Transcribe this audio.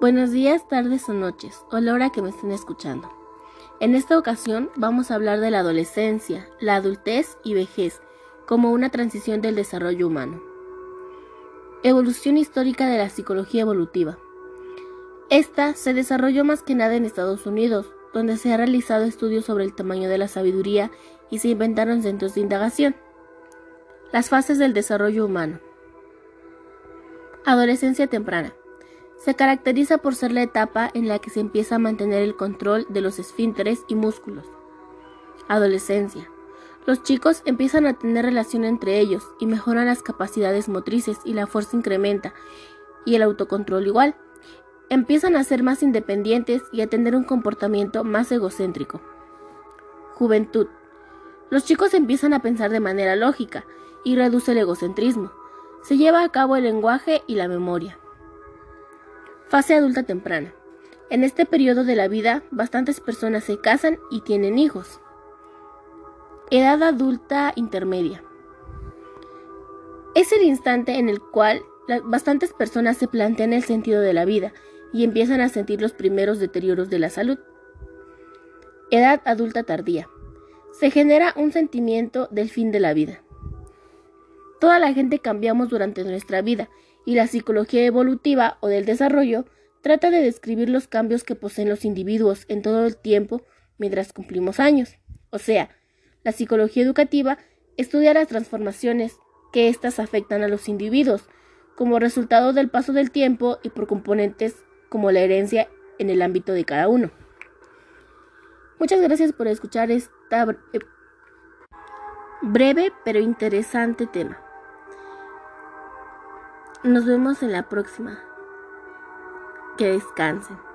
Buenos días, tardes o noches, o la hora que me estén escuchando. En esta ocasión vamos a hablar de la adolescencia, la adultez y vejez como una transición del desarrollo humano. Evolución histórica de la psicología evolutiva. Esta se desarrolló más que nada en Estados Unidos, donde se han realizado estudios sobre el tamaño de la sabiduría y se inventaron centros de indagación. Las fases del desarrollo humano. Adolescencia temprana. Se caracteriza por ser la etapa en la que se empieza a mantener el control de los esfínteres y músculos. Adolescencia. Los chicos empiezan a tener relación entre ellos y mejoran las capacidades motrices y la fuerza incrementa y el autocontrol igual. Empiezan a ser más independientes y a tener un comportamiento más egocéntrico. Juventud. Los chicos empiezan a pensar de manera lógica y reduce el egocentrismo. Se lleva a cabo el lenguaje y la memoria. Fase adulta temprana. En este periodo de la vida, bastantes personas se casan y tienen hijos. Edad adulta intermedia. Es el instante en el cual bastantes personas se plantean el sentido de la vida y empiezan a sentir los primeros deterioros de la salud. Edad adulta tardía. Se genera un sentimiento del fin de la vida. Toda la gente cambiamos durante nuestra vida y la psicología evolutiva o del desarrollo trata de describir los cambios que poseen los individuos en todo el tiempo mientras cumplimos años. O sea, la psicología educativa estudia las transformaciones que éstas afectan a los individuos como resultado del paso del tiempo y por componentes como la herencia en el ámbito de cada uno. Muchas gracias por escuchar esta breve pero interesante tema. Nos vemos en la próxima. Que descansen.